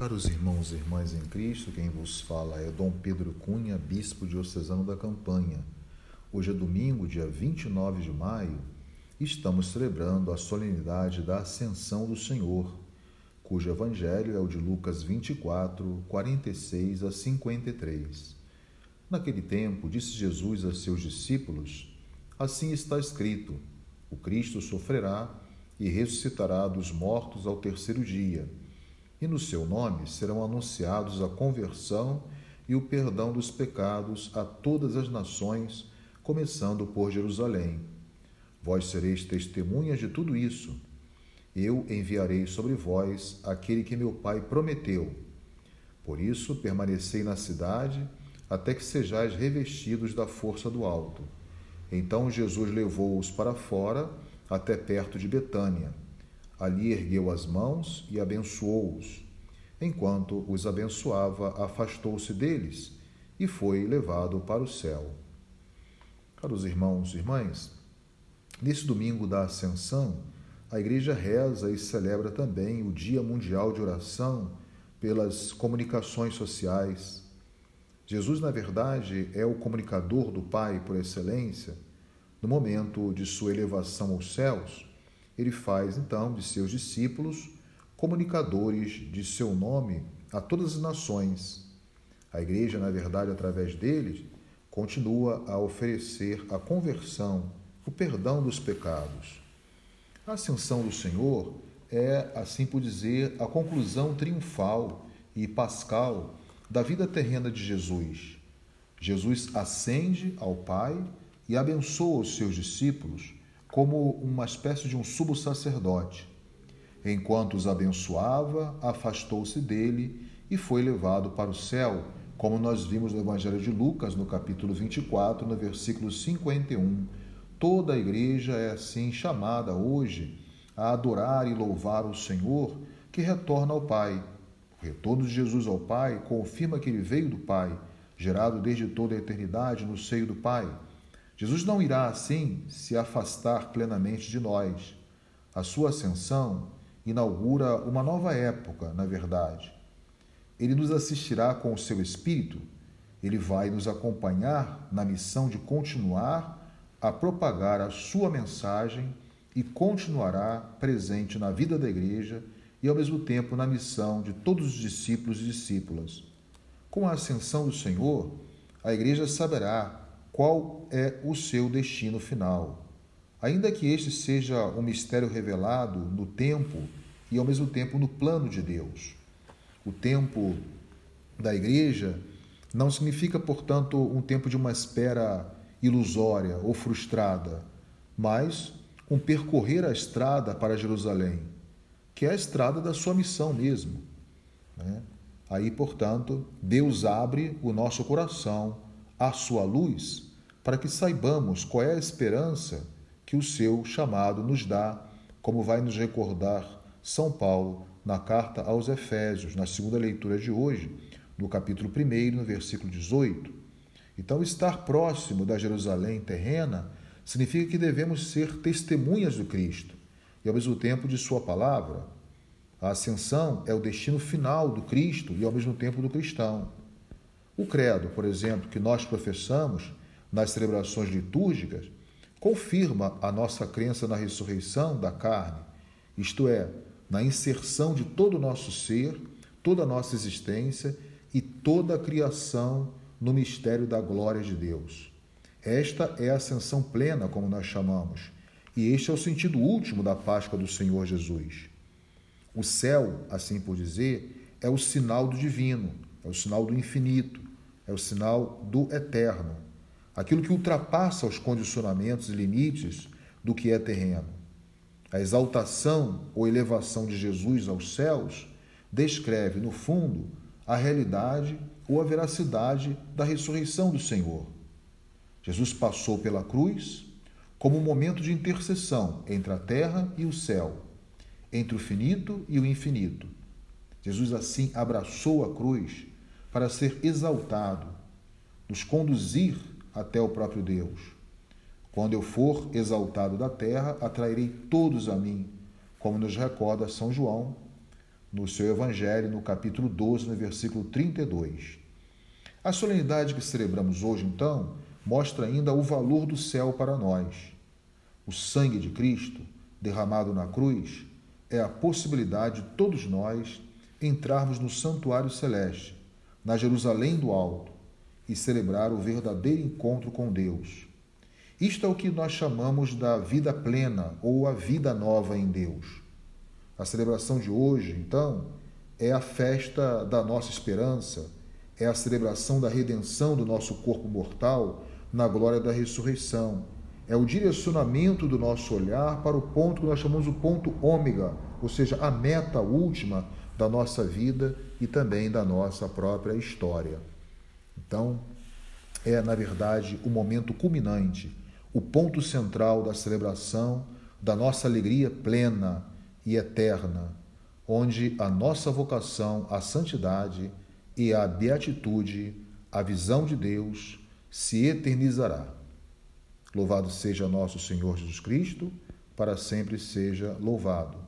Caros irmãos e irmãs em Cristo, quem vos fala é Dom Pedro Cunha, bispo diocesano da Campanha. Hoje é domingo, dia 29 de maio, e estamos celebrando a solenidade da Ascensão do Senhor, cujo evangelho é o de Lucas 24, 46 a 53. Naquele tempo, disse Jesus a seus discípulos: Assim está escrito: O Cristo sofrerá e ressuscitará dos mortos ao terceiro dia e no seu nome serão anunciados a conversão e o perdão dos pecados a todas as nações, começando por Jerusalém. Vós sereis testemunhas de tudo isso. Eu enviarei sobre vós aquele que meu Pai prometeu. Por isso, permanecei na cidade até que sejais revestidos da força do alto. Então Jesus levou-os para fora, até perto de Betânia Ali ergueu as mãos e abençoou-os. Enquanto os abençoava, afastou-se deles e foi levado para o céu. Caros irmãos e irmãs, nesse domingo da Ascensão, a Igreja reza e celebra também o Dia Mundial de Oração pelas comunicações sociais. Jesus, na verdade, é o comunicador do Pai por excelência. No momento de sua elevação aos céus, ele faz então de seus discípulos comunicadores de seu nome a todas as nações. A igreja, na verdade, através deles, continua a oferecer a conversão, o perdão dos pecados. A ascensão do Senhor é, assim por dizer, a conclusão triunfal e pascal da vida terrena de Jesus. Jesus ascende ao Pai e abençoa os seus discípulos como uma espécie de um sumo sacerdote. Enquanto os abençoava, afastou-se dele e foi levado para o céu, como nós vimos no Evangelho de Lucas, no capítulo 24, no versículo 51. Toda a igreja é assim chamada hoje a adorar e louvar o Senhor que retorna ao Pai. O retorno de Jesus ao Pai confirma que ele veio do Pai, gerado desde toda a eternidade no seio do Pai. Jesus não irá, assim, se afastar plenamente de nós. A sua ascensão inaugura uma nova época, na verdade. Ele nos assistirá com o seu Espírito, ele vai nos acompanhar na missão de continuar a propagar a sua mensagem e continuará presente na vida da igreja e, ao mesmo tempo, na missão de todos os discípulos e discípulas. Com a ascensão do Senhor, a igreja saberá qual é o seu destino final. Ainda que este seja um mistério revelado no tempo e ao mesmo tempo no plano de Deus. O tempo da igreja não significa, portanto, um tempo de uma espera ilusória ou frustrada, mas um percorrer a estrada para Jerusalém, que é a estrada da sua missão mesmo. Né? Aí, portanto, Deus abre o nosso coração à sua luz, para que saibamos qual é a esperança que o seu chamado nos dá, como vai nos recordar São Paulo na carta aos Efésios, na segunda leitura de hoje, no capítulo 1, no versículo 18. Então, estar próximo da Jerusalém terrena significa que devemos ser testemunhas do Cristo e, ao mesmo tempo, de Sua palavra. A ascensão é o destino final do Cristo e, ao mesmo tempo, do cristão. O credo, por exemplo, que nós professamos nas celebrações litúrgicas, confirma a nossa crença na ressurreição da carne, isto é, na inserção de todo o nosso ser, toda a nossa existência e toda a criação no mistério da glória de Deus. Esta é a ascensão plena, como nós chamamos, e este é o sentido último da Páscoa do Senhor Jesus. O céu, assim por dizer, é o sinal do divino, é o sinal do infinito, é o sinal do eterno, aquilo que ultrapassa os condicionamentos e limites do que é terreno. A exaltação ou elevação de Jesus aos céus descreve, no fundo, a realidade ou a veracidade da ressurreição do Senhor. Jesus passou pela cruz como um momento de intercessão entre a terra e o céu, entre o finito e o infinito. Jesus assim abraçou a cruz para ser exaltado, nos conduzir até o próprio Deus. Quando eu for exaltado da terra, atrairei todos a mim, como nos recorda São João, no seu Evangelho, no capítulo 12, no versículo 32. A solenidade que celebramos hoje, então, mostra ainda o valor do céu para nós. O sangue de Cristo, derramado na cruz, é a possibilidade de todos nós entrarmos no santuário celeste, na Jerusalém do Alto, e celebrar o verdadeiro encontro com Deus. Isto é o que nós chamamos da vida plena ou a vida nova em Deus. A celebração de hoje, então, é a festa da nossa esperança, é a celebração da redenção do nosso corpo mortal na glória da ressurreição. É o direcionamento do nosso olhar para o ponto que nós chamamos o ponto ômega, ou seja, a meta última da nossa vida e também da nossa própria história. Então, é, na verdade, o momento culminante, o ponto central da celebração da nossa alegria plena e eterna, onde a nossa vocação à santidade e à beatitude, a visão de Deus, se eternizará. Louvado seja nosso Senhor Jesus Cristo, para sempre seja louvado.